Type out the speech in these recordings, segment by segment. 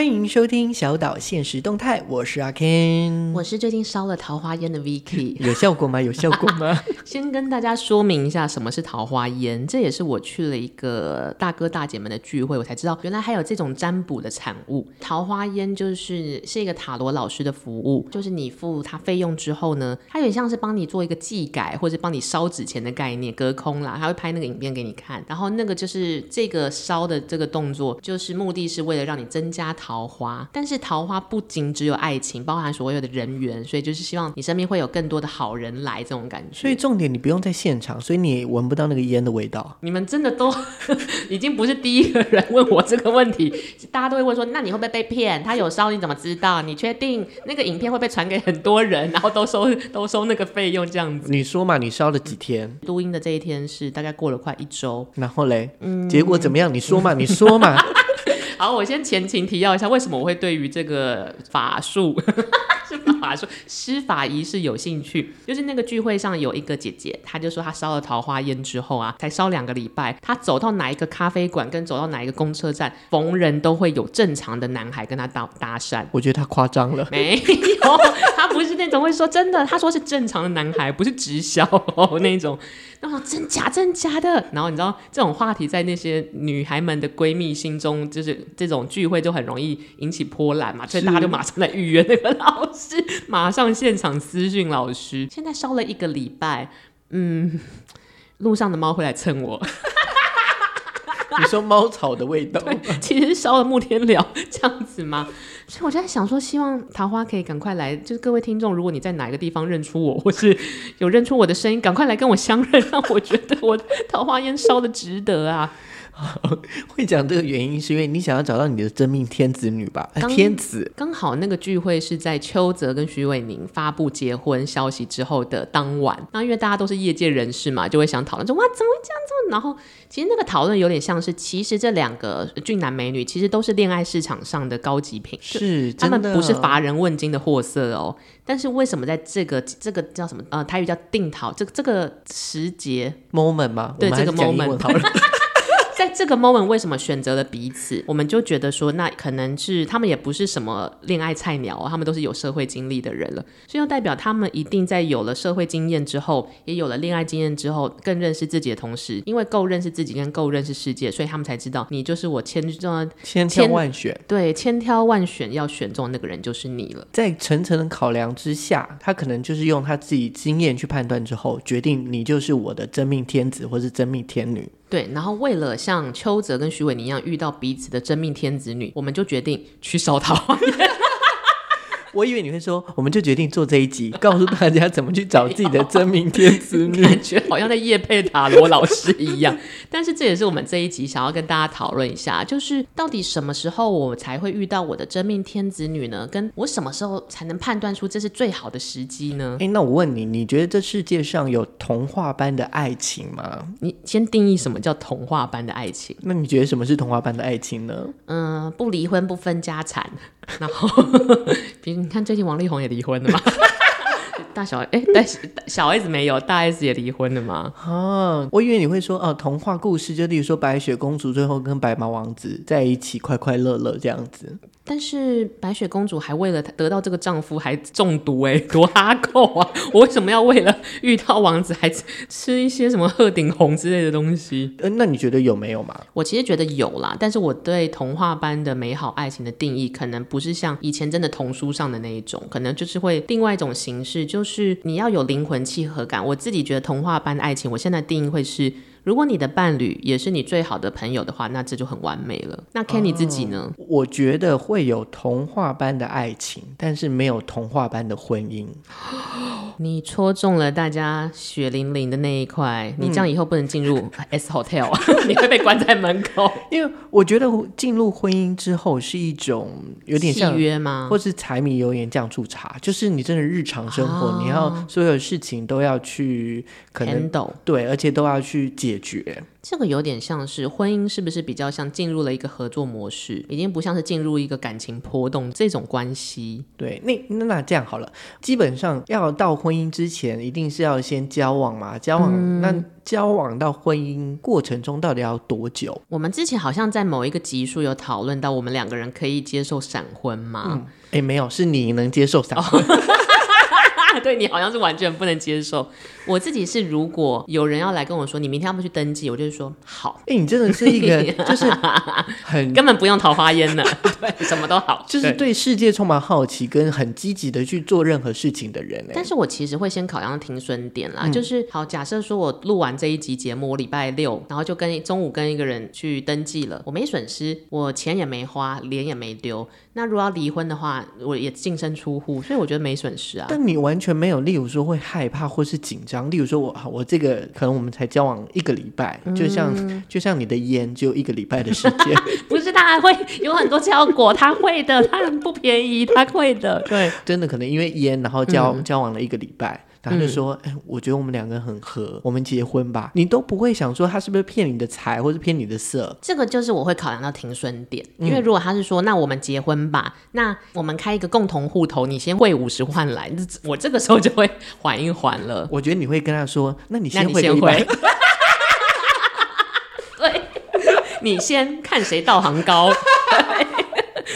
欢迎收听小岛现实动态，我是阿 Ken，我是最近烧了桃花烟的 Vicky，有效果吗？有效果吗？先跟大家说明一下什么是桃花烟，这也是我去了一个大哥大姐们的聚会，我才知道原来还有这种占卜的产物。桃花烟就是是一个塔罗老师的服务，就是你付他费用之后呢，他有点像是帮你做一个技改或者帮你烧纸钱的概念，隔空啦，他会拍那个影片给你看，然后那个就是这个烧的这个动作，就是目的是为了让你增加桃花，但是桃花不仅只有爱情，包含所有的人缘，所以就是希望你身边会有更多的好人来这种感觉。所以重点你不用在现场，所以你也闻不到那个烟的味道。你们真的都 已经不是第一个人问我这个问题，大家都会问说，那你会不会被骗？他有烧你怎么知道？你确定那个影片会被传给很多人，然后都收都收那个费用这样子？你说嘛，你烧了几天？录音的这一天是大概过了快一周，然后嘞，嗯，结果怎么样？你说嘛，你说嘛。好，我先前情提要一下，为什么我会对于这个法术？是法术施法仪式有兴趣，就是那个聚会上有一个姐姐，她就说她烧了桃花烟之后啊，才烧两个礼拜，她走到哪一个咖啡馆，跟走到哪一个公车站，逢人都会有正常的男孩跟她搭搭讪。我觉得她夸张了，没有，她不是那种会说真的，她说是正常的男孩，不是直销那种。然后真假真假的，然后你知道这种话题在那些女孩们的闺蜜心中，就是这种聚会就很容易引起波澜嘛，所以大家就马上来预约那个老师，马上现场私讯老师。现在烧了一个礼拜，嗯，路上的猫会来蹭我。你说猫草的味道？其实烧了木天蓼 这样子吗？所以我就在想说，希望桃花可以赶快来。就是各位听众，如果你在哪一个地方认出我，或是有认出我的声音，赶快来跟我相认，让我觉得我桃花烟烧的值得啊！会讲这个原因，是因为你想要找到你的真命天子女吧？天子刚好那个聚会是在邱泽跟徐伟宁发布结婚消息之后的当晚。那因为大家都是业界人士嘛，就会想讨论说哇，怎么会这样子？然后其实那个讨论有点像是，其实这两个俊男美女其实都是恋爱市场上的高级品，是他们不是乏人问津的货色哦。但是为什么在这个这个叫什么呃台语叫定桃这个这个时节 moment 吗？对，这个 moment。在这个 moment 为什么选择了彼此？我们就觉得说，那可能是他们也不是什么恋爱菜鸟啊，他们都是有社会经历的人了，所以要代表他们一定在有了社会经验之后，也有了恋爱经验之后，更认识自己的同时，因为够认识自己跟够认识世界，所以他们才知道你就是我千中千挑万选，对，千挑万选要选中的那个人就是你了。在层层的考量之下，他可能就是用他自己经验去判断之后，决定你就是我的真命天子或是真命天女。对，然后为了像邱泽跟徐伟宁一样遇到彼此的真命天子女，我们就决定去烧桃花。我以为你会说，我们就决定做这一集，告诉大家怎么去找自己的真命天子女，感觉好像在夜配塔罗老师一样。但是这也是我们这一集想要跟大家讨论一下，就是到底什么时候我才会遇到我的真命天子女呢？跟我什么时候才能判断出这是最好的时机呢？哎，那我问你，你觉得这世界上有童话般的爱情吗？你先定义什么叫童话般的爱情？那你觉得什么是童话般的爱情呢？嗯，不离婚不分家产，然后 比如。你看，最近王力宏也离婚了嘛？大小哎，但是小 S 没有，大 S 也离婚了吗？啊，我以为你会说哦，童话故事就例如说白雪公主最后跟白马王子在一起，快快乐乐这样子。但是白雪公主还为了得到这个丈夫还中毒哎，多哈扣啊！我为什么要为了遇到王子还吃一些什么鹤顶红之类的东西？呃，那你觉得有没有嘛？我其实觉得有啦，但是我对童话般的美好爱情的定义，可能不是像以前真的童书上的那一种，可能就是会另外一种形式，就就是你要有灵魂契合感。我自己觉得童话般的爱情，我现在定义会是。如果你的伴侣也是你最好的朋友的话，那这就很完美了。那 Kenny 自己呢？哦，我觉得会有童话般的爱情，但是没有童话般的婚姻。你戳中了大家血淋淋的那一块。你这样以后不能进入 S Hotel，你会被关在门口。因为我觉得进入婚姻之后是一种有点像契约吗？或是柴米油盐酱醋茶，就是你真的日常生活，哦、你要所有事情都要去可能对，而且都要去解。解决，这个有点像是婚姻，是不是比较像进入了一个合作模式，已经不像是进入一个感情波动这种关系？对，那那这样好了，基本上要到婚姻之前，一定是要先交往嘛，交往、嗯、那交往到婚姻过程中到底要多久？我们之前好像在某一个集数有讨论到，我们两个人可以接受闪婚吗？哎、嗯，没有，是你能接受闪婚。哦 对，你好像是完全不能接受。我自己是，如果有人要来跟我说，你明天要不去登记，我就是说好。哎、欸，你真的是一个 就是很 根本不用桃花烟的，对，什么都好，就是对世界充满好奇跟很积极的去做任何事情的人。但是我其实会先考量停损点啦，嗯、就是好，假设说我录完这一集节目，我礼拜六然后就跟中午跟一个人去登记了，我没损失，我钱也没花，脸也没丢。那如果要离婚的话，我也净身出户，所以我觉得没损失啊。但你完全没有，例如说会害怕或是紧张。例如说我我这个可能我们才交往一个礼拜，就像、嗯、就像你的烟只有一个礼拜的时间，不是他还会有很多效果，他会的，他很不便宜，他会的，对，真的可能因为烟，然后交、嗯、交往了一个礼拜。他就说：“哎、嗯，我觉得我们两个人很合，我们结婚吧。”你都不会想说他是不是骗你的财，或是骗你的色。这个就是我会考量到停损点，因为如果他是说：“那我们结婚吧，那我们开一个共同户头，你先汇五十万来。”我这个时候就会缓一缓了。我觉得你会跟他说：“那你先汇一百。”对，你先看谁道行高。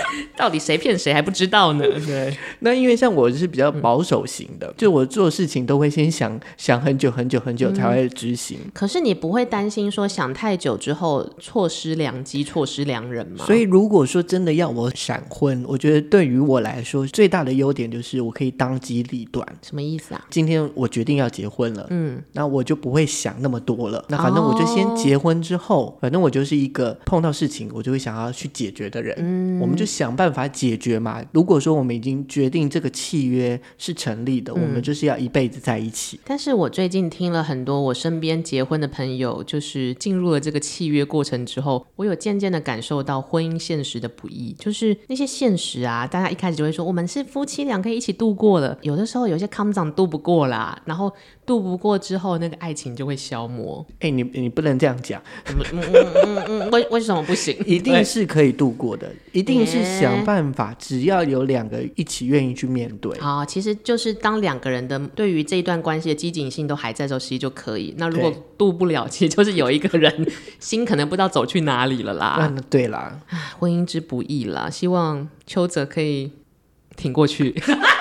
到底谁骗谁还不知道呢？对，那因为像我就是比较保守型的，嗯、就我做事情都会先想想很久很久很久才会执行、嗯。可是你不会担心说想太久之后错失良机、错失良人吗？所以如果说真的要我闪婚，我觉得对于我来说最大的优点就是我可以当机立断。什么意思啊？今天我决定要结婚了，嗯，那我就不会想那么多了。那反正我就先结婚之后，哦、反正我就是一个碰到事情我就会想要去解决的人。嗯，我们就想办法。解决嘛？如果说我们已经决定这个契约是成立的，嗯、我们就是要一辈子在一起。但是我最近听了很多我身边结婚的朋友，就是进入了这个契约过程之后，我有渐渐的感受到婚姻现实的不易。就是那些现实啊，大家一开始就会说我们是夫妻俩可以一起度过的，有的时候有些康长度不过啦，然后度不过之后，那个爱情就会消磨。哎、欸，你你不能这样讲。嗯嗯嗯嗯，为为什么不行？一定是可以度过的，一定是想。办法，只要有两个一起愿意去面对。啊，其实就是当两个人的对于这一段关系的积极性都还在的时候，其实就可以。那如果渡不了，其实就是有一个人心可能不知道走去哪里了啦。那对啦，婚姻之不易啦，希望邱泽可以挺过去。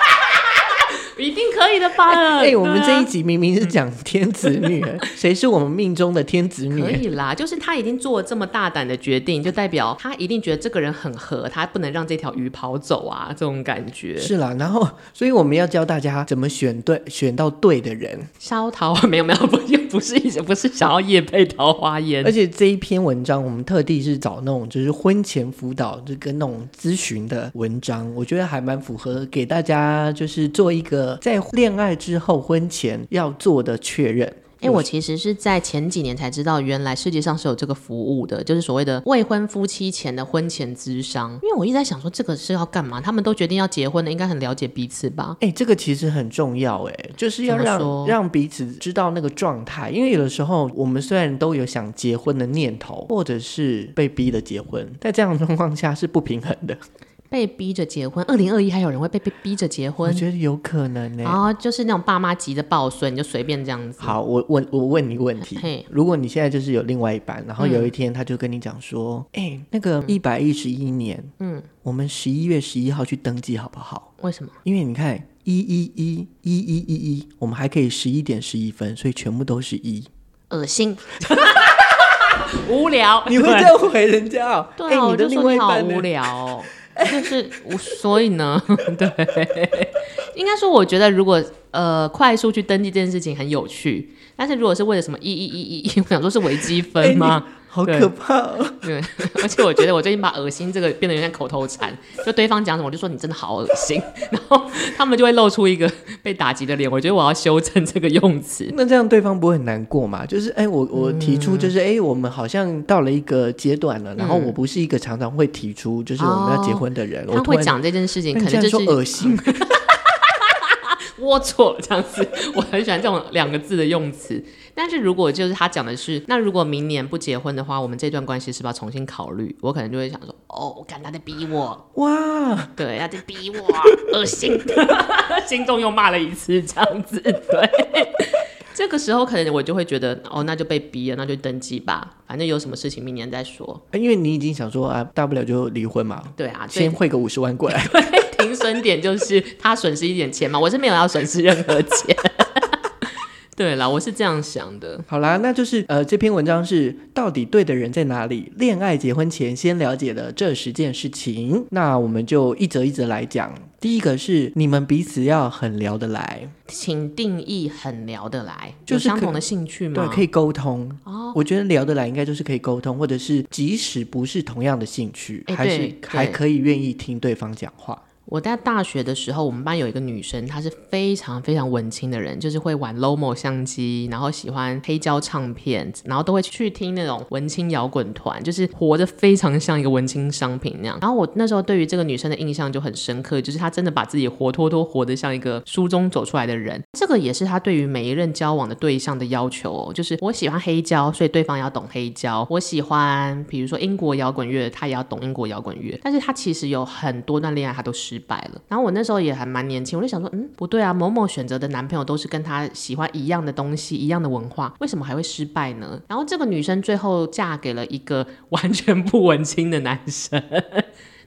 一定可以的吧？哎、欸，我们这一集明明是讲天子女，谁、嗯、是我们命中的天子女？可以啦，就是他已经做了这么大胆的决定，就代表他一定觉得这个人很合，他不能让这条鱼跑走啊，这种感觉是啦。然后，所以我们要教大家怎么选对，选到对的人。烧桃 没有没有，不不是一直 不是想要夜配桃花烟，而且这一篇文章我们特地是找那种就是婚前辅导，就跟那种咨询的文章，我觉得还蛮符合给大家就是做一个。在恋爱之后，婚前要做的确认。哎，我其实是在前几年才知道，原来世界上是有这个服务的，就是所谓的未婚夫妻前的婚前咨商。因为我一直在想说，这个是要干嘛？他们都决定要结婚了，应该很了解彼此吧？哎，这个其实很重要，哎，就是要让让彼此知道那个状态。因为有的时候，我们虽然都有想结婚的念头，或者是被逼的结婚，在这样的状况下是不平衡的。被逼着结婚，二零二一还有人会被被逼着结婚？我觉得有可能呢。哦，就是那种爸妈急着抱孙，你就随便这样子。好，我问我问你个问题：如果你现在就是有另外一半，然后有一天他就跟你讲说，哎、嗯欸，那个一百一十一年，嗯，我们十一月十一号去登记好不好？为什么？因为你看一一一一一一一，我们还可以十一点十一分，所以全部都是一。恶心，无聊。你会这样回人家、喔？对啊，欸、你的另外一半好无聊、喔。就是，所以呢，对，应该说，我觉得如果呃快速去登记这件事情很有趣，但是如果是为了什么一一一一一，我想说是微积分吗？欸好可怕哦！对，而且我觉得我最近把“恶心”这个变得有点口头禅，就对方讲什么我就说你真的好恶心，然后他们就会露出一个被打击的脸。我觉得我要修正这个用词。那这样对方不会很难过嘛？就是哎，我我提出就是哎，我们好像到了一个阶段了，然后我不是一个常常会提出就是我们要结婚的人，他会讲这件事情，可能就是恶心。龌龊这样子。我很喜欢这种两个字的用词。但是如果就是他讲的是，那如果明年不结婚的话，我们这段关系是不是要重新考虑？我可能就会想说，哦，我看他在逼我，哇，对，他在逼我，恶心，心中又骂了一次，这样子，对。这个时候可能我就会觉得，哦，那就被逼了，那就登记吧，反正有什么事情明年再说。因为你已经想说啊，大不了就离婚嘛。对啊，先汇个五十万过来。对，停损点就是他损失一点钱嘛，我是没有要损失任何钱。对啦，我是这样想的。好啦，那就是呃，这篇文章是到底对的人在哪里？恋爱结婚前先了解的这十件事情。那我们就一则一则来讲。第一个是你们彼此要很聊得来，请定义很聊得来，就是相同的兴趣吗？对，可以沟通。哦，我觉得聊得来应该就是可以沟通，或者是即使不是同样的兴趣，还是还可以愿意听对方讲话。我在大学的时候，我们班有一个女生，她是非常非常文青的人，就是会玩 Lomo 相机，然后喜欢黑胶唱片，然后都会去听那种文青摇滚团，就是活得非常像一个文青商品那样。然后我那时候对于这个女生的印象就很深刻，就是她真的把自己活脱脱活得像一个书中走出来的人。这个也是她对于每一任交往的对象的要求哦，就是我喜欢黑胶，所以对方要懂黑胶；我喜欢比如说英国摇滚乐，他也要懂英国摇滚乐。但是她其实有很多段恋爱，她都是。失败了，然后我那时候也还蛮年轻，我就想说，嗯，不对啊，某某选择的男朋友都是跟他喜欢一样的东西，一样的文化，为什么还会失败呢？然后这个女生最后嫁给了一个完全不文青的男生。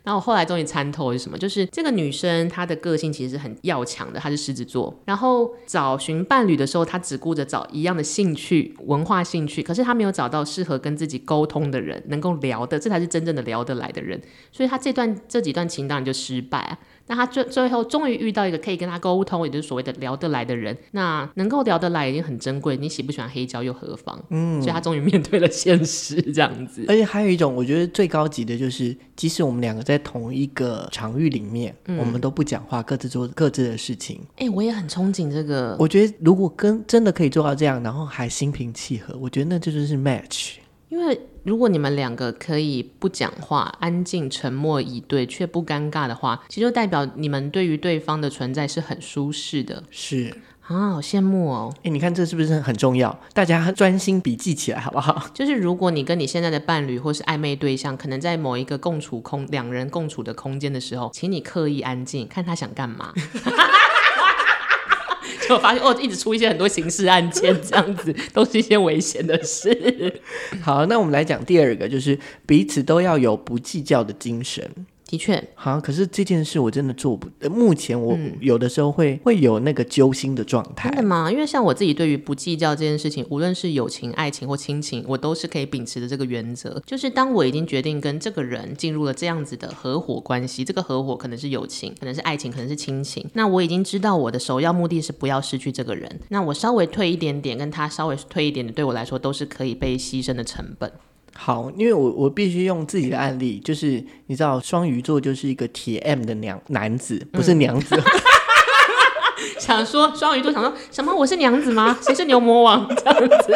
然后我后来终于参透是什么，就是这个女生她的个性其实是很要强的，她是狮子座。然后找寻伴侣的时候，她只顾着找一样的兴趣、文化兴趣，可是她没有找到适合跟自己沟通的人，能够聊的，这才是真正的聊得来的人。所以她这段这几段情当然就失败。那他最最后终于遇到一个可以跟他沟通，也就是所谓的聊得来的人。那能够聊得来已经很珍贵，你喜不喜欢黑胶又何妨？嗯，所以他终于面对了现实，这样子。而且还有一种，我觉得最高级的就是，即使我们两个在同一个场域里面，嗯、我们都不讲话，各自做各自的事情。哎、欸，我也很憧憬这个。我觉得如果跟真的可以做到这样，然后还心平气和，我觉得那这就是 match。因为如果你们两个可以不讲话，安静沉默以对，却不尴尬的话，其实就代表你们对于对方的存在是很舒适的。是啊，好羡慕哦！哎，你看这是不是很重要？大家专心笔记起来好不好？就是如果你跟你现在的伴侣或是暧昧对象，可能在某一个共处空两人共处的空间的时候，请你刻意安静，看他想干嘛。就发现哦，一直出一些很多刑事案件，这样子都是一些危险的事。好，那我们来讲第二个，就是彼此都要有不计较的精神。的确，好，可是这件事我真的做不。目前我有的时候会、嗯、会有那个揪心的状态。真的吗？因为像我自己对于不计较这件事情，无论是友情、爱情或亲情，我都是可以秉持的这个原则。就是当我已经决定跟这个人进入了这样子的合伙关系，这个合伙可能是友情，可能是爱情，可能是亲情。那我已经知道我的首要目的是不要失去这个人。那我稍微退一点点，跟他稍微退一点点，对我来说都是可以被牺牲的成本。好，因为我我必须用自己的案例，就是你知道，双鱼座就是一个铁 M 的娘男子，不是娘子。嗯 想说双鱼座想说什么？我是娘子吗？谁是牛魔王？这样子，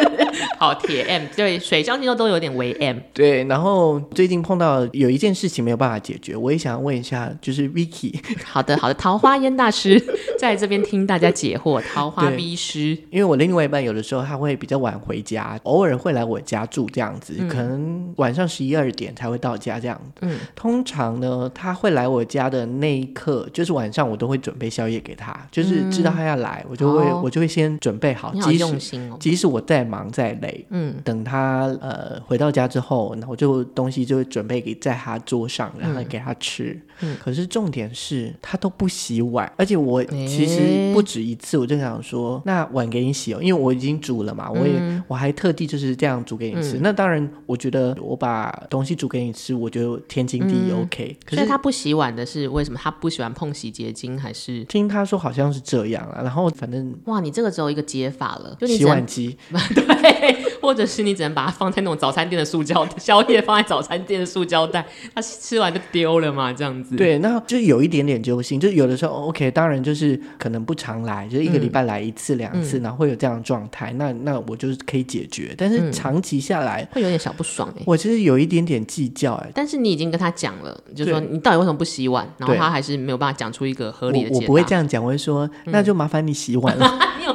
好铁 M，对，水象星座都有点为 M。对，然后最近碰到有一件事情没有办法解决，我也想要问一下，就是 Vicky。好的，好的，桃花烟大师在这边听大家解惑，桃花 V 师。因为我另外一半有的时候他会比较晚回家，偶尔会来我家住这样子，嗯、可能晚上十一二点才会到家这样。嗯，通常呢，他会来我家的那一刻，就是晚上我都会准备宵夜给他，就是。嗯知道他要来，我就会、哦、我就会先准备好，即使即使我再忙再累，嗯，等他呃回到家之后，然后我就东西就会准备给在他桌上，然后给他吃。嗯，可是重点是他都不洗碗，而且我其实不止一次，我就想说，欸、那碗给你洗哦，因为我已经煮了嘛，我也、嗯、我还特地就是这样煮给你吃。嗯、那当然，我觉得我把东西煮给你吃，我就天经地义 OK。可是他不洗碗的是为什么？他不喜欢碰洗洁精，还是听他说好像是这然后反正哇，你这个只有一个解法了，洗碗机。对。或者是你只能把它放在那种早餐店的塑胶宵夜放在早餐店的塑胶袋，他吃完就丢了嘛，这样子。对，那就有一点点揪心，就有的时候 OK，当然就是可能不常来，就是一个礼拜来一次两次，嗯、然后会有这样的状态，那那我就是可以解决。但是长期下来、嗯、会有点小不爽哎、欸，我其实有一点点计较哎、欸。但是你已经跟他讲了，就是说你到底为什么不洗碗，然后他还是没有办法讲出一个合理的解答。我，我不会这样讲，我会说那就麻烦你洗碗了。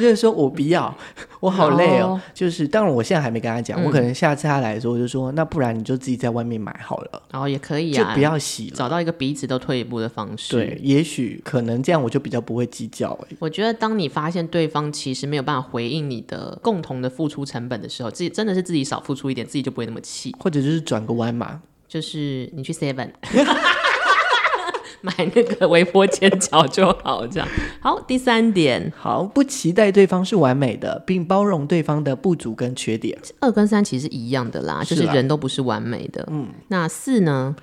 他就说我不要。我好累哦，就是当然我现在还没跟他讲，嗯、我可能下次他来的时候我就说，那不然你就自己在外面买好了，然后、哦、也可以啊，就不要洗了，找到一个彼此都退一步的方式。对，也许可能这样我就比较不会计较。哎，我觉得当你发现对方其实没有办法回应你的共同的付出成本的时候，自己真的是自己少付出一点，自己就不会那么气，或者就是转个弯嘛，就是你去 Seven。买那个微波煎饺就好，这样好。第三点，好，不期待对方是完美的，并包容对方的不足跟缺点。二跟三其实一样的啦，就是人都不是完美的。嗯，那四呢？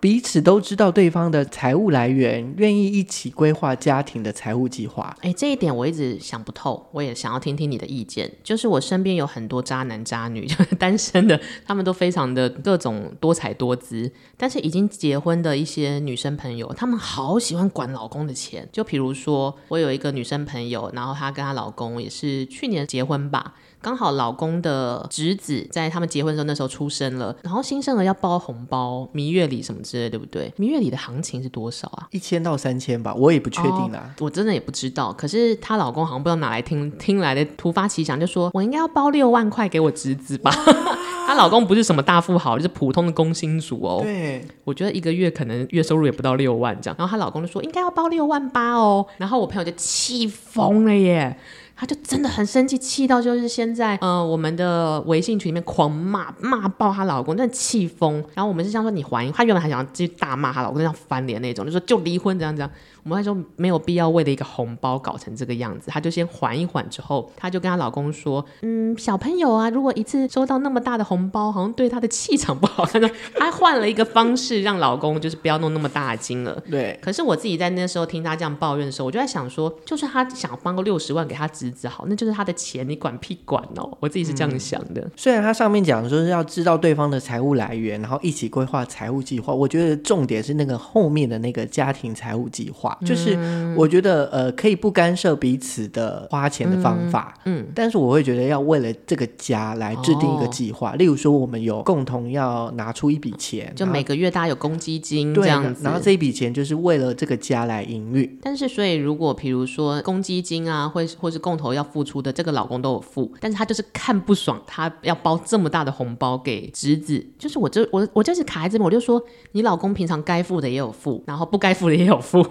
彼此都知道对方的财务来源，愿意一起规划家庭的财务计划。哎，这一点我一直想不透，我也想要听听你的意见。就是我身边有很多渣男渣女，就是单身的，他们都非常的各种多彩多姿。但是已经结婚的一些女生朋友，她们好喜欢管老公的钱。就比如说，我有一个女生朋友，然后她跟她老公也是去年结婚吧。刚好老公的侄子在他们结婚的时候那时候出生了，然后新生儿要包红包、蜜月礼什么之类，对不对？蜜月礼的行情是多少啊？一千到三千吧，我也不确定啊、哦，我真的也不知道。可是她老公好像不知道哪来听听来的突发奇想，就说我应该要包六万块给我侄子吧。她老公不是什么大富豪，就是普通的工薪族哦。对，我觉得一个月可能月收入也不到六万这样。然后她老公就说应该要包六万八哦。然后我朋友就气疯了耶。她就真的很生气，气到就是先在，呃，我们的微信群里面狂骂骂爆她老公，真的气疯。然后我们是想说你还，她原本还想要继续大骂她老公，这样翻脸那种，就说就离婚这样这样。我们还说没有必要为了一个红包搞成这个样子，她就先缓一缓，之后她就跟她老公说：“嗯，小朋友啊，如果一次收到那么大的红包，好像对她的气场不好。”她说她换了一个方式让老公就是不要弄那么大的金额。对。可是我自己在那时候听她这样抱怨的时候，我就在想说，就算她想帮个六十万给她侄子好，那就是他的钱，你管屁管哦！我自己是这样想的。嗯、虽然他上面讲说是要知道对方的财务来源，然后一起规划财务计划，我觉得重点是那个后面的那个家庭财务计划。就是我觉得呃可以不干涉彼此的花钱的方法，嗯，嗯，但是我会觉得要为了这个家来制定一个计划，哦、例如说我们有共同要拿出一笔钱，就每个月大家有公积金这样子，然后这一笔钱就是为了这个家来营运。但是所以如果比如说公积金啊，或或是共同要付出的，这个老公都有付，但是他就是看不爽，他要包这么大的红包给侄子，就是我这我我就是卡在这边，我就说你老公平常该付的也有付，然后不该付的也有付。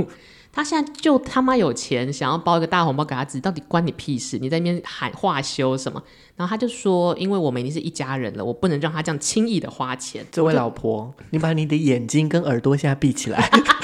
他现在就他妈有钱，想要包一个大红包给他自己，到底关你屁事？你在那边喊话休什么？然后他就说，因为我们已经是一家人了，我不能让他这样轻易的花钱。这位老婆，你把你的眼睛跟耳朵现在闭起来。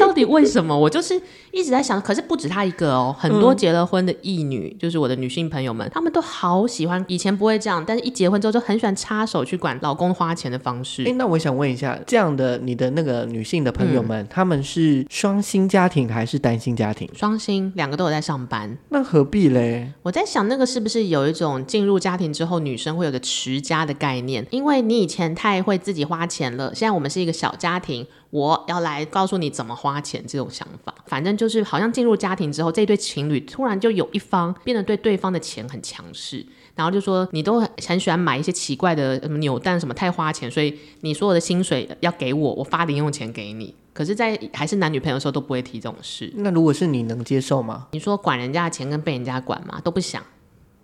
到底为什么？我就是一直在想，可是不止他一个哦，很多结了婚的异女，嗯、就是我的女性朋友们，她们都好喜欢，以前不会这样，但是一结婚之后就很喜欢插手去管老公花钱的方式。哎，那我想问一下，这样的你的那个女性的朋友们，她、嗯、们是双薪家庭还是单薪家庭？双薪，两个都有在上班。那何必嘞？我在想，那个是不是有一种进入家庭之后，女生会有个持家的概念？因为你以前太会自己花钱了，现在我们是一个小家庭。我要来告诉你怎么花钱这种想法，反正就是好像进入家庭之后，这对情侣突然就有一方变得对对方的钱很强势，然后就说你都很很喜欢买一些奇怪的什么扭蛋什么太花钱，所以你所有的薪水要给我，我发零用钱给你。可是，在还是男女朋友的时候都不会提这种事。那如果是你能接受吗？你说管人家的钱跟被人家管吗？都不想。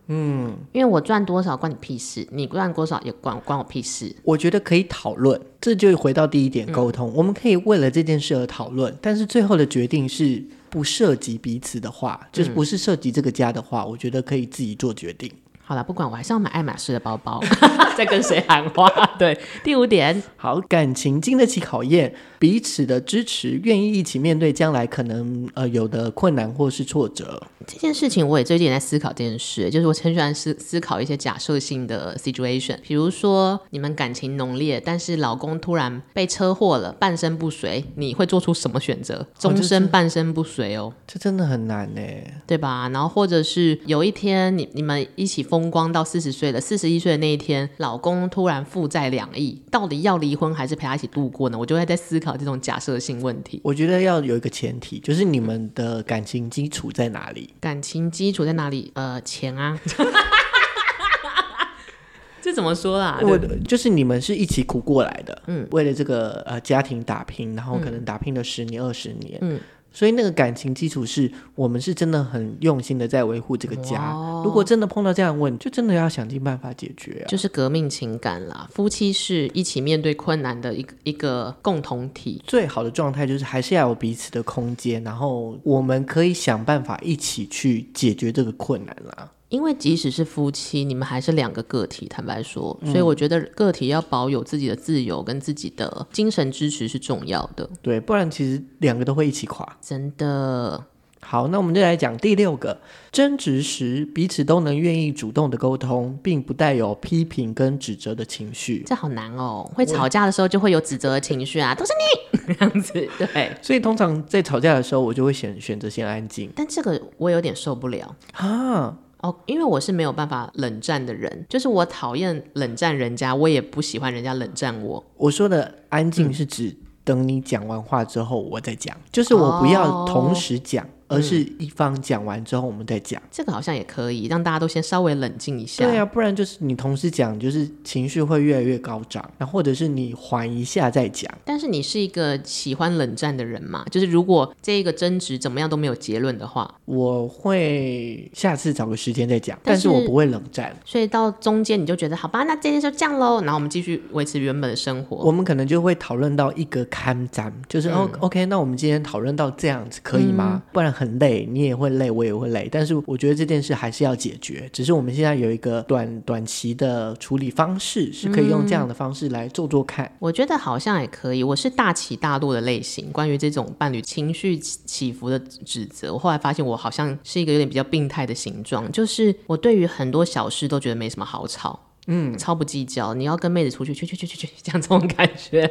嗯，因为我赚多少关你屁事，你赚多少也关关我屁事。我觉得可以讨论，这就回到第一点沟通。嗯、我们可以为了这件事而讨论，但是最后的决定是不涉及彼此的话，就是不是涉及这个家的话，嗯、我觉得可以自己做决定。好了，不管我还是要买爱马仕的包包，在跟谁喊话？对，第五点，好，感情经得起考验，彼此的支持，愿意一起面对将来可能呃有的困难或是挫折。这件事情我也最近在思考这件事，就是我很喜欢思思考一些假设性的 situation，比如说你们感情浓烈，但是老公突然被车祸了，半身不遂，你会做出什么选择？终身半身不遂哦，这真的很难呢，对吧？然后或者是有一天你你们一起疯光到四十岁了，四十一岁的那一天，老公突然负债两亿，到底要离婚还是陪他一起度过呢？我就会在思考这种假设性问题。我觉得要有一个前提，就是你们的感情基础在哪里？感情基础在哪里？呃，钱啊。这怎么说啦？我就是你们是一起苦过来的，嗯，为了这个呃家庭打拼，然后可能打拼了十年、二十年，嗯。所以那个感情基础是我们是真的很用心的在维护这个家。如果真的碰到这样问，就真的要想尽办法解决啊。就是革命情感啦，夫妻是一起面对困难的一个一个共同体。最好的状态就是还是要有彼此的空间，然后我们可以想办法一起去解决这个困难啦。因为即使是夫妻，你们还是两个个体。坦白说，所以我觉得个体要保有自己的自由跟自己的精神支持是重要的。对，不然其实两个都会一起垮。真的。好，那我们就来讲第六个，争执时彼此都能愿意主动的沟通，并不带有批评跟指责的情绪。这好难哦，会吵架的时候就会有指责的情绪啊，都是你 这样子。对，所以通常在吵架的时候，我就会选选择先安静。但这个我有点受不了啊。哦，因为我是没有办法冷战的人，就是我讨厌冷战人家，我也不喜欢人家冷战我。我说的安静是指等你讲完话之后我再讲，嗯、就是我不要同时讲。哦而是一方讲完之后，我们再讲，这个好像也可以让大家都先稍微冷静一下。对啊，不然就是你同时讲，就是情绪会越来越高涨。那或者是你缓一下再讲。但是你是一个喜欢冷战的人嘛？就是如果这一个争执怎么样都没有结论的话，我会下次找个时间再讲。但是我不会冷战。所以到中间你就觉得好吧，那这件事就这样喽。然后我们继续维持原本的生活。我们可能就会讨论到一个坎站，就是哦、嗯、OK，那我们今天讨论到这样子可以吗？嗯、不然很累，你也会累，我也会累。但是我觉得这件事还是要解决。只是我们现在有一个短短期的处理方式，是可以用这样的方式来做做看。我觉得好像也可以。我是大起大落的类型，关于这种伴侣情绪起伏的指责，我后来发现我好像是一个有点比较病态的形状，就是我对于很多小事都觉得没什么好吵，嗯，超不计较。你要跟妹子出去，去去去去去，这样这种感觉。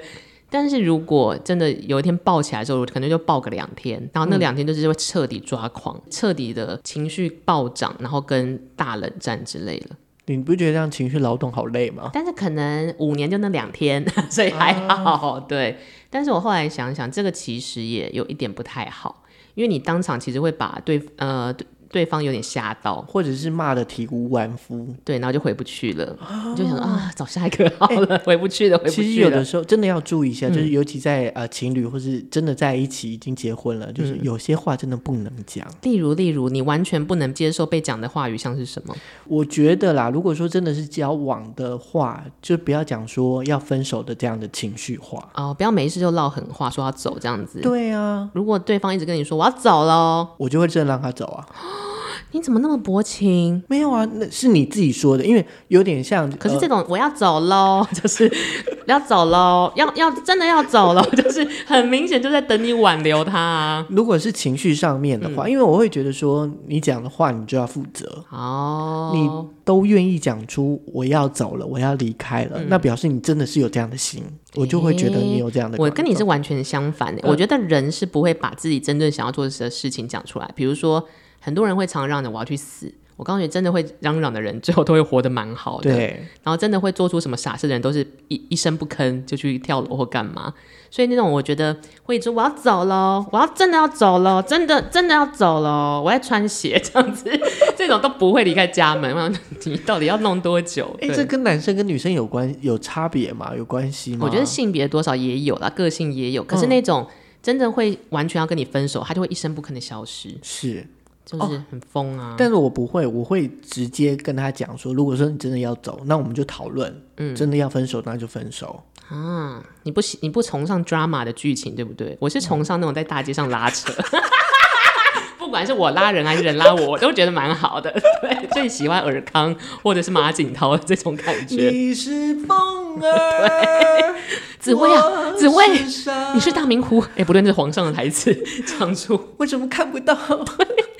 但是如果真的有一天爆起来之后，我可能就爆个两天，然后那两天就是会彻底抓狂，嗯、彻底的情绪暴涨，然后跟大冷战之类的。你不觉得这样情绪劳动好累吗？但是可能五年就那两天，所以还好。啊、对，但是我后来想想，这个其实也有一点不太好，因为你当场其实会把对呃。对方有点吓到，或者是骂的体无完肤，对，然后就回不去了，哦、就想啊，找下一个好了，欸、回不去了，回不去了。其实有的时候真的要注意一下，嗯、就是尤其在呃情侣或是真的在一起已经结婚了，就是有些话真的不能讲。例如，例如你完全不能接受被讲的话语，像是什么？我觉得啦，如果说真的是交往的话，就不要讲说要分手的这样的情绪话哦，不要没事就唠狠话，说要走这样子。对啊，如果对方一直跟你说我要走了，我就会真的让他走啊。你怎么那么薄情？没有啊，那是你自己说的，因为有点像。可是这种我要走喽，就是要走喽，要要真的要走了，就是很明显就在等你挽留他啊。如果是情绪上面的话，嗯，因为我会觉得说你讲的话你就要负责哦，你都愿意讲出我要走了，我要离开了，嗯，那表示你真的是有这样的心，我就会觉得你有这样的。我跟你是完全相反的，嗯，我觉得人是不会把自己真正想要做的事情讲出来，比如说。很多人会常嚷着我要去死，我告诉你，真的会嚷嚷的人，最后都会活得蛮好的。对，然后真的会做出什么傻事的人，都是一一声不吭就去跳楼或干嘛。所以那种我觉得会说我要走了，我要真的要走了，真的真的要走了，我要穿鞋 这样子，这种都不会离开家门。你到底要弄多久？哎，这跟男生跟女生有关有差别吗？有关系吗？我觉得性别多少也有啦，个性也有。可是那种真的会完全要跟你分手，他就会一声不吭的消失。是。就是很疯啊、哦！但是我不会，我会直接跟他讲说，如果说你真的要走，那我们就讨论。嗯，真的要分手，那就分手啊！你不喜，你不崇尚 drama 的剧情，对不对？我是崇尚那种在大街上拉扯。不管是我拉人还是人拉我，我都觉得蛮好的。对，最喜欢尔康或者是马景涛这种感觉。你是风儿，紫薇啊，紫薇，你是大明湖。哎，不对，那是皇上的台词，唱出为什么看不到？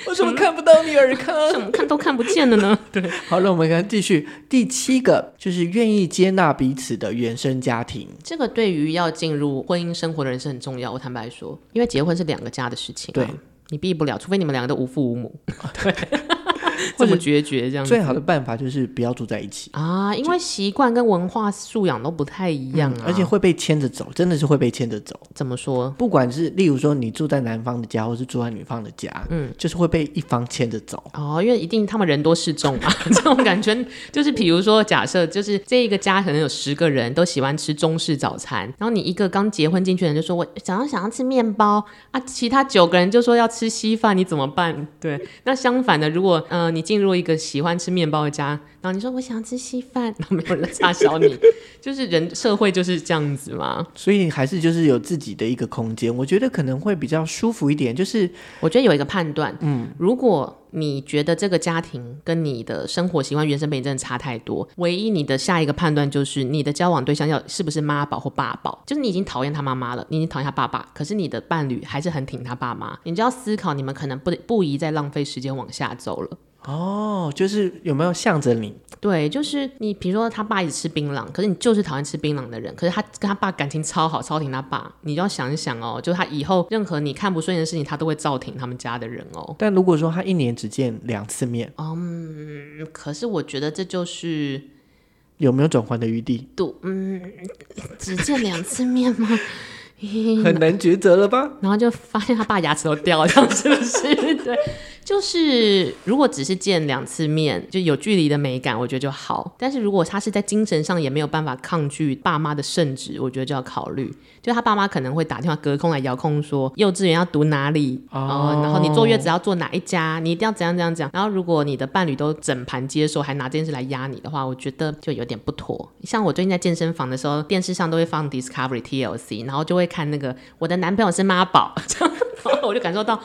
为什么看不到你尔康？怎么看都看不见了呢？对，好了，我们看继续第七个，就是愿意接纳彼此的原生家庭。这个对于要进入婚姻生活的人是很重要。我坦白说，因为结婚是两个家的事情，对，你避不了，除非你们两个都无父无母。对。这么决绝，这样最好的办法就是不要住在一起啊，因为习惯跟文化素养都不太一样啊，嗯，而且会被牵着走，真的是会被牵着走。怎么说？不管是例如说你住在男方的家，或是住在女方的家，嗯，就是会被一方牵着走。哦，因为一定他们人多势众嘛，这种感觉就是，比如说假设就是这一个家可能有十个人都喜欢吃中式早餐，然后你一个刚结婚进去的人就说我想要想要吃面包啊，其他九个人就说要吃稀饭，你怎么办？对，那相反的，如果嗯。呃你进入一个喜欢吃面包的家，然后你说我想吃稀饭，然后没有人插小你，就是人社会就是这样子嘛。所以还是就是有自己的一个空间，我觉得可能会比较舒服一点。就是我觉得有一个判断，嗯，如果你觉得这个家庭跟你的生活习惯、原生背景真的差太多，唯一你的下一个判断就是你的交往对象要是不是妈宝或爸宝，就是你已经讨厌他妈妈了，你已经讨厌他爸爸，可是你的伴侣还是很挺他爸妈，你就要思考，你们可能不不宜再浪费时间往下走了。哦，就是有没有向着你？对，就是你，比如说他爸一直吃槟榔，可是你就是讨厌吃槟榔的人，可是他跟他爸感情超好，超挺他爸，你就要想一想哦，就是他以后任何你看不顺眼的事情，他都会照挺他们家的人哦。但如果说他一年只见两次面，嗯，可是我觉得这就是有没有转换的余地？对，嗯，只见两次面吗？很难抉择了吧？然后就发现他爸牙齿都掉了，这样是不是？对。就是如果只是见两次面，就有距离的美感，我觉得就好。但是如果他是在精神上也没有办法抗拒爸妈的圣旨，我觉得就要考虑。就他爸妈可能会打电话隔空来遥控说，幼稚园要读哪里哦，然后你坐月子要坐哪一家，你一定要怎样怎样讲。然后如果你的伴侣都整盘接受，还拿这件事来压你的话，我觉得就有点不妥。像我最近在健身房的时候，电视上都会放 Discovery TLC，然后就会看那个我的男朋友是妈宝，然后我就感受到。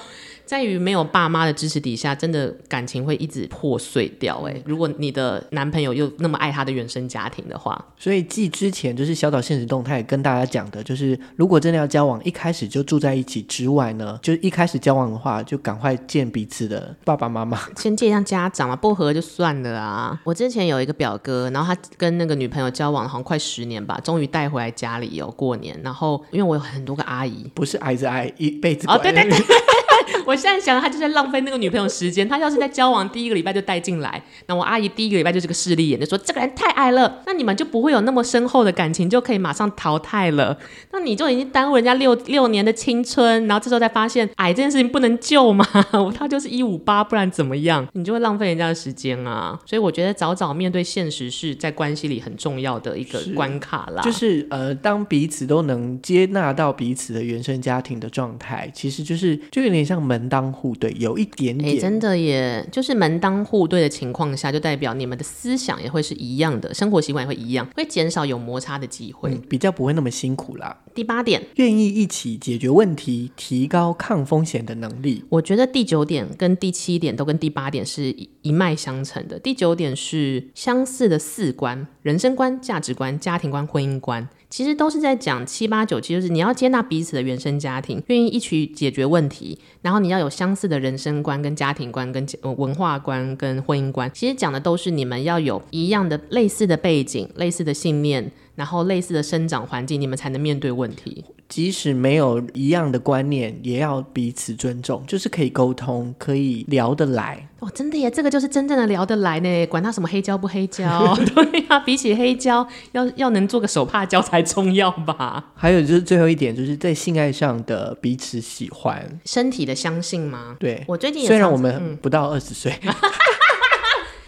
在于没有爸妈的支持底下，真的感情会一直破碎掉。哎，如果你的男朋友又那么爱他的原生家庭的话，所以继之前就是小岛现实动态跟大家讲的，就是如果真的要交往，一开始就住在一起之外呢，就一开始交往的话，就赶快见彼此的爸爸妈妈，先见一下家长嘛，不合就算了啊。我之前有一个表哥，然后他跟那个女朋友交往好像快十年吧，终于带回来家里有过年。然后因为我有很多个阿姨，不是挨着挨一辈子哦，对对对。我现在想，他就在浪费那个女朋友时间。他要是在交往第一个礼拜就带进来，那我阿姨第一个礼拜就是个势利眼，就说这个人太矮了，那你们就不会有那么深厚的感情，就可以马上淘汰了。那你就已经耽误人家六六年的青春，然后这时候再发现矮这件事情不能救嘛？他就是一五八，不然怎么样？你就会浪费人家的时间啊。所以我觉得早早面对现实是在关系里很重要的一个关卡啦。就是呃，当彼此都能接纳到彼此的原生家庭的状态，其实就是就有点像。门当户对有一点点，欸、真的耶，就是门当户对的情况下，就代表你们的思想也会是一样的，生活习惯也会一样，会减少有摩擦的机会，嗯，比较不会那么辛苦啦。第八点，愿意一起解决问题，提高抗风险的能力。我觉得第九点跟第七点都跟第八点是一脉相承的。第九点是相似的四观：人生观、价值观、家庭观、婚姻观。其实都是在讲七八九七，就是你要接纳彼此的原生家庭，愿意一起解决问题，然后你要有相似的人生观、跟家庭观、跟文化观、跟婚姻观。其实讲的都是你们要有一样的、类似的背景、类似的信念。然后类似的生长环境，你们才能面对问题。即使没有一样的观念，也要彼此尊重，就是可以沟通，可以聊得来。哦，真的耶，这个就是真正的聊得来呢。管他什么黑胶不黑胶，对呀、啊，比起黑胶，要要能做个手帕胶才重要吧。还有就是最后一点，就是在性爱上的彼此喜欢，身体的相信吗？对，我最近也虽然我们不到二十岁。嗯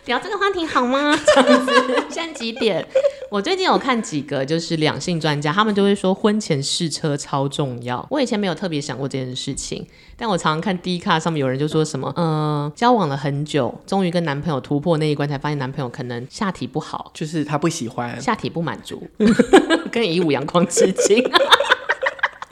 聊这个话题好吗？这样子，现在几点？我最近有看几个，就是两性专家，他们就会说婚前试车超重要。我以前没有特别想过这件事情，但我常常看 D 卡上面有人就说什么，嗯、呃，交往了很久，终于跟男朋友突破那一关，才发现男朋友可能下体不好，就是他不喜欢，下体不满足，跟以武阳光致敬。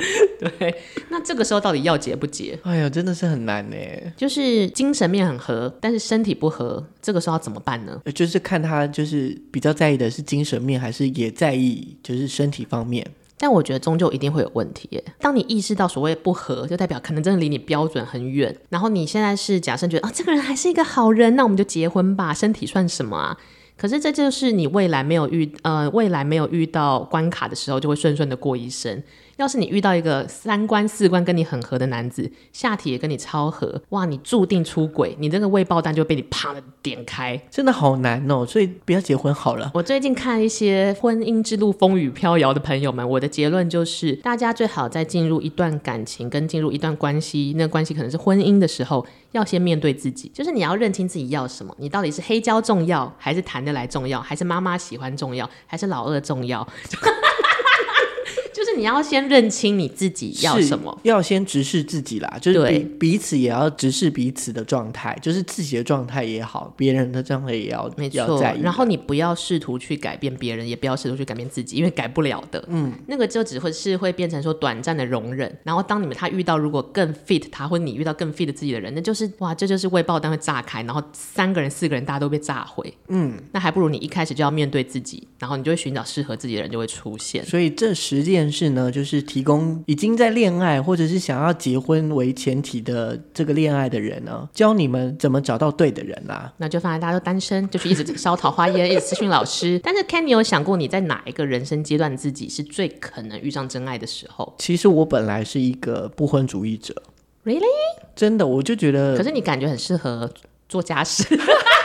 对，那这个时候到底要结不结？哎呀，真的是很难呢。就是精神面很合，但是身体不合，这个时候要怎么办呢？就是看他就是比较在意的是精神面，还是也在意就是身体方面。但我觉得终究一定会有问题耶。当你意识到所谓不合，就代表可能真的离你标准很远。然后你现在是假设觉得啊，这个人还是一个好人，那我们就结婚吧。身体算什么啊？可是这就是你未来没有遇呃未来没有遇到关卡的时候，就会顺顺的过一生。要是你遇到一个三观四观跟你很合的男子，下体也跟你超合，哇，你注定出轨，你这个未爆弹就被你啪的点开，真的好难哦，所以不要结婚好了。我最近看一些婚姻之路风雨飘摇的朋友们，我的结论就是，大家最好在进入一段感情跟进入一段关系，那关系可能是婚姻的时候，要先面对自己，就是你要认清自己要什么，你到底是黑胶重要，还是谈得来重要，还是妈妈喜欢重要，还是老二重要？就是你要先认清你自己要什么，要先直视自己啦。就是彼彼此也要直视彼此的状态，就是自己的状态也好，别人的状态也要没错。然后你不要试图去改变别人，也不要试图去改变自己，因为改不了的。嗯，那个就只会是会变成说短暂的容忍。然后当你们他遇到如果更 fit 他，或你遇到更 fit 自己的人，那就是哇，这就是未爆弹会炸开，然后三个人四个人大家都被炸毁。嗯，那还不如你一开始就要面对自己，然后你就会寻找适合自己的人就会出现。所以这十件。是呢，就是提供已经在恋爱或者是想要结婚为前提的这个恋爱的人呢，教你们怎么找到对的人啦、啊。那就放在大家都单身，就去一直烧桃花烟，一直私讯老师。但是 Ken，你有想过你在哪一个人生阶段自己是最可能遇上真爱的时候？其实我本来是一个不婚主义者，Really？真的，我就觉得。可是你感觉很适合做家事。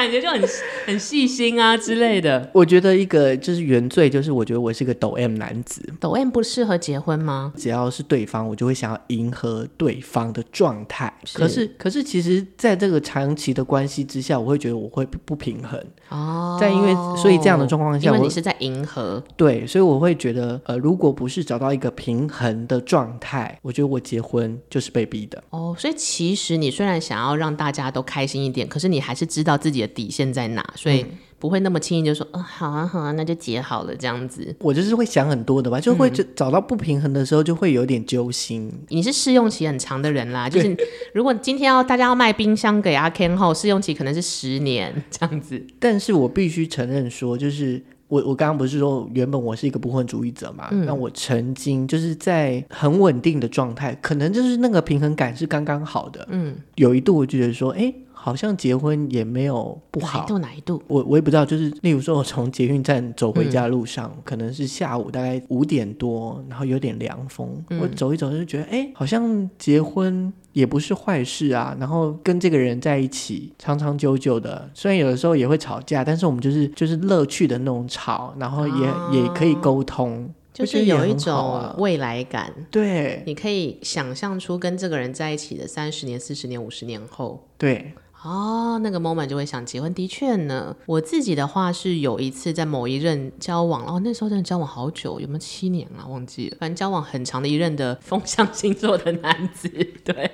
感觉就很 很细心啊之类的。我觉得一个就是原罪，就是我觉得我是一个抖 M 男子。抖 M 不适合结婚吗？只要是对方，我就会想要迎合对方的状态。是。可是，可是其实在这个长期的关系之下，我会觉得我会不平衡。哦。在因为所以这样的状况下，因为你是在迎合。对，所以我会觉得，呃，如果不是找到一个平衡的状态，我觉得我结婚就是被逼的。哦，所以其实你虽然想要让大家都开心一点，可是你还是知道自己的。底线在哪？所以不会那么轻易就说，嗯、哦，好啊，好啊，那就结好了这样子。我就是会想很多的吧，就会就找到不平衡的时候，就会有点揪心。嗯、你是试用期很长的人啦，就是 如果今天要大家要卖冰箱给阿 Ken 后，试用期可能是十年 这样子。但是我必须承认说，就是我我刚刚不是说原本我是一个不婚主义者嘛？那、嗯、我曾经就是在很稳定的状态，可能就是那个平衡感是刚刚好的。嗯，有一度我觉得说，哎。好像结婚也没有不好。哪一度？哪一度？我我也不知道。就是例如说，我从捷运站走回家路上，嗯、可能是下午大概五点多，然后有点凉风，嗯、我走一走就觉得，哎，好像结婚也不是坏事啊。然后跟这个人在一起长长久久的，虽然有的时候也会吵架，但是我们就是就是乐趣的那种吵，然后也、啊、也可以沟通，就是有一种未来感。对，你可以想象出跟这个人在一起的三十年、四十年、五十年后，对。哦，那个 moment 就会想结婚。的确呢，我自己的话是有一次在某一任交往，哦，那时候真的交往好久，有没有七年啊？忘记了，反正交往很长的一任的风象星座的男子，对。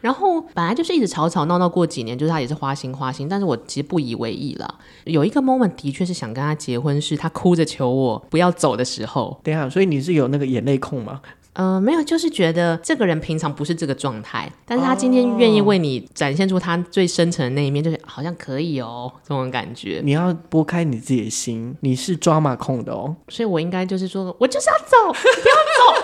然后本来就是一直吵吵闹闹，过几年就是他也是花心花心，但是我其实不以为意了。有一个 moment 的确是想跟他结婚，是他哭着求我不要走的时候。等一下，所以你是有那个眼泪控吗？嗯、呃，没有，就是觉得这个人平常不是这个状态，但是他今天愿意为你展现出他最深层的那一面，就是好像可以哦，这种感觉。你要拨开你自己的心，你是抓马控的哦，所以我应该就是说，我就是要走，不要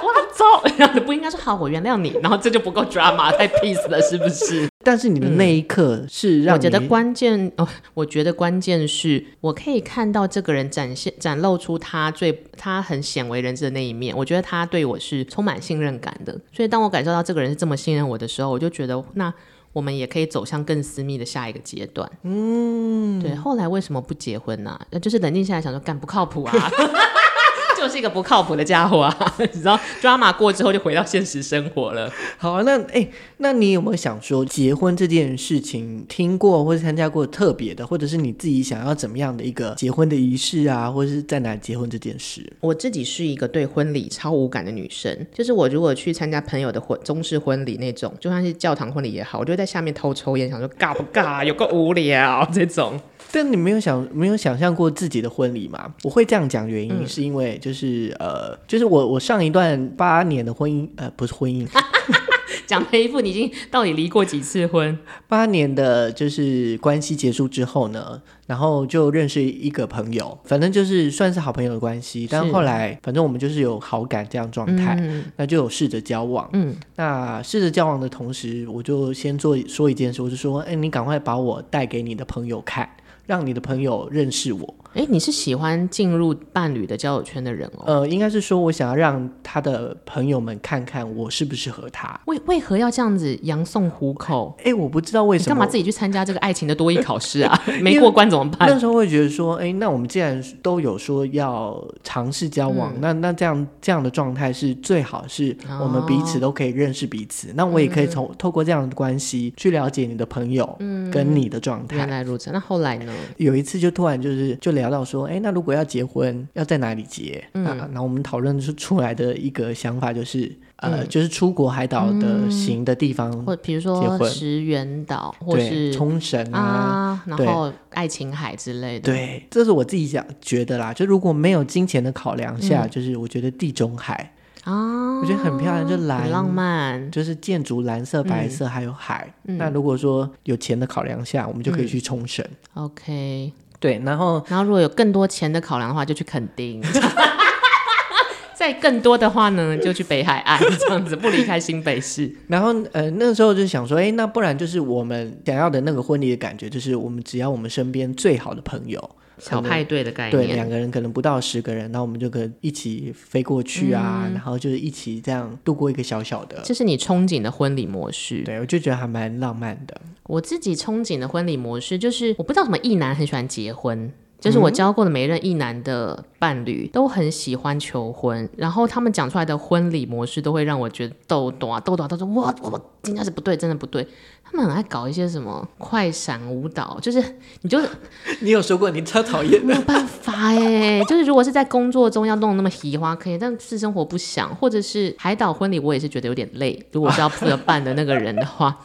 走，我要走，然后你不应该说好，我原谅你，然后这就不够抓马，太 peace 了，是不是？但是你的那一刻是让、嗯、我觉得关键哦，我觉得关键是我可以看到这个人展现展露出他最他很鲜为人知的那一面，我觉得他对我是充满信任感的，所以当我感受到这个人是这么信任我的时候，我就觉得那我们也可以走向更私密的下一个阶段。嗯，对。后来为什么不结婚呢、啊？那就是冷静下来想说，干不靠谱啊。就是一个不靠谱的家伙啊！你知道，drama 过之后就回到现实生活了。好啊，那哎、欸，那你有没有想说结婚这件事情，听过或者参加过特别的，或者是你自己想要怎么样的一个结婚的仪式啊，或者是在哪结婚这件事？我自己是一个对婚礼超无感的女生，就是我如果去参加朋友的婚中式婚礼那种，就算是教堂婚礼也好，我就会在下面偷抽烟，想说尬不尬，有个无聊这种。但你没有想没有想象过自己的婚礼吗？我会这样讲，原因是因为就是、嗯、呃，就是我我上一段八年的婚姻，呃，不是婚姻。讲了一副你已经到底离过几次婚？八年的就是关系结束之后呢，然后就认识一个朋友，反正就是算是好朋友的关系。但后来反正我们就是有好感这样状态，嗯、那就有试着交往。嗯，那试着交往的同时，我就先做说一件事，我就说：哎，你赶快把我带给你的朋友看，让你的朋友认识我。哎，你是喜欢进入伴侣的交友圈的人哦？呃，应该是说，我想要让他的朋友们看看我适不适合他。为为何要这样子杨送虎口？哎，我不知道为什么。干嘛自己去参加这个爱情的多益考试啊？没过关怎么办？那时候会觉得说，哎，那我们既然都有说要尝试交往，嗯、那那这样这样的状态是最好，是我们彼此都可以认识彼此。哦、那我也可以从、嗯、透过这样的关系去了解你的朋友，嗯，跟你的状态。原来如此。那后来呢？有一次就突然就是就聊到说，哎，那如如果要结婚，要在哪里结？嗯，那、啊、我们讨论出出来的一个想法就是，嗯、呃，就是出国海岛的行的地方，或比如说石原岛，或是冲绳啊，啊，然后爱琴海之类的。对，这是我自己想觉得啦。就如果没有金钱的考量下，嗯、就是我觉得地中海啊，我觉得很漂亮，就蓝，浪漫，就是建筑蓝色、白色，还有海。嗯、那如果说有钱的考量下，我们就可以去冲绳。嗯、OK。对，然后，然后如果有更多钱的考量的话，就去垦丁；再更多的话呢，就去北海岸，这样子不离开新北市。然后，呃，那个时候就想说，哎，那不然就是我们想要的那个婚礼的感觉，就是我们只要我们身边最好的朋友。小派对的概念，对，两个人可能不到十个人，那我们就可以一起飞过去啊，嗯、然后就是一起这样度过一个小小的。这是你憧憬的婚礼模式，对，我就觉得还蛮浪漫的。我自己憧憬的婚礼模式就是，我不知道什么异男很喜欢结婚。就是我教过的每一任一男的伴侣都很喜欢求婚，然后他们讲出来的婚礼模式都会让我觉得豆豆啊逗逗，他说我我应该是不对，真的不对。他们很爱搞一些什么快闪舞蹈，就是你就是你有说过你超讨厌，没有办法哎，就是如果是在工作中要弄那么喜花可以，但私生活不想，或者是海岛婚礼，我也是觉得有点累。如果是要负责办的那个人的话。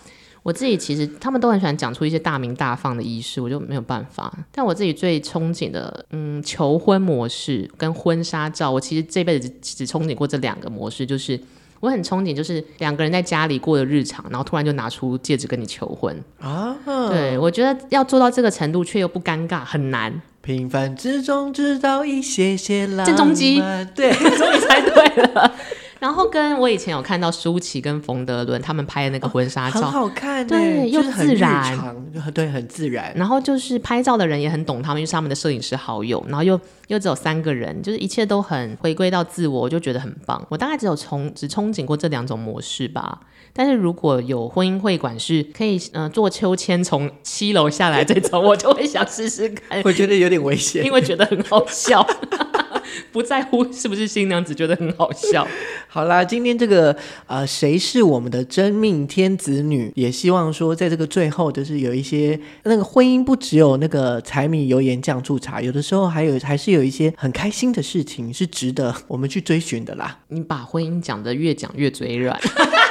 我自己其实他们都很喜欢讲出一些大名大放的仪式，我就没有办法。但我自己最憧憬的，嗯，求婚模式跟婚纱照，我其实这辈子只只憧憬过这两个模式，就是我很憧憬，就是两个人在家里过的日常，然后突然就拿出戒指跟你求婚啊。对，我觉得要做到这个程度却又不尴尬，很难。平凡之中知道一些些浪漫。郑中基，对，终于猜对了。然后跟我以前有看到舒淇跟冯德伦他们拍的那个婚纱照，很好看，对，又自然，对，很自然。然后就是拍照的人也很懂他们，因为是他们的摄影师好友。然后又又只有三个人，就是一切都很回归到自我，我就觉得很棒。我大概只有憧只憧憬过这两种模式吧。但是如果有婚姻会馆是可以呃坐秋千从七楼下来这种，我就会想试试看。我觉得有点危险，因为觉得很好笑。不在乎是不是新娘子，觉得很好笑。好啦，今天这个呃，谁是我们的真命天子女？也希望说，在这个最后，就是有一些那个婚姻不只有那个柴米油盐酱醋茶，有的时候还有还是有一些很开心的事情是值得我们去追寻的啦。你把婚姻讲得越讲越嘴软。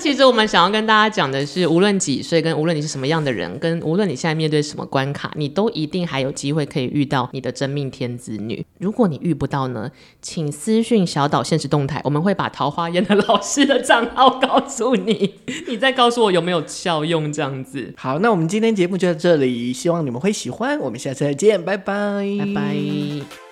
其实我们想要跟大家讲的是，无论几岁，跟无论你是什么样的人，跟无论你现在面对什么关卡，你都一定还有机会可以遇到你的真命天子女。如果你遇不到呢，请私讯小岛现实动态，我们会把桃花烟的老师的账号告诉你，你再告诉我有没有效用这样子。好，那我们今天节目就到这里，希望你们会喜欢，我们下次再见，拜拜，拜拜。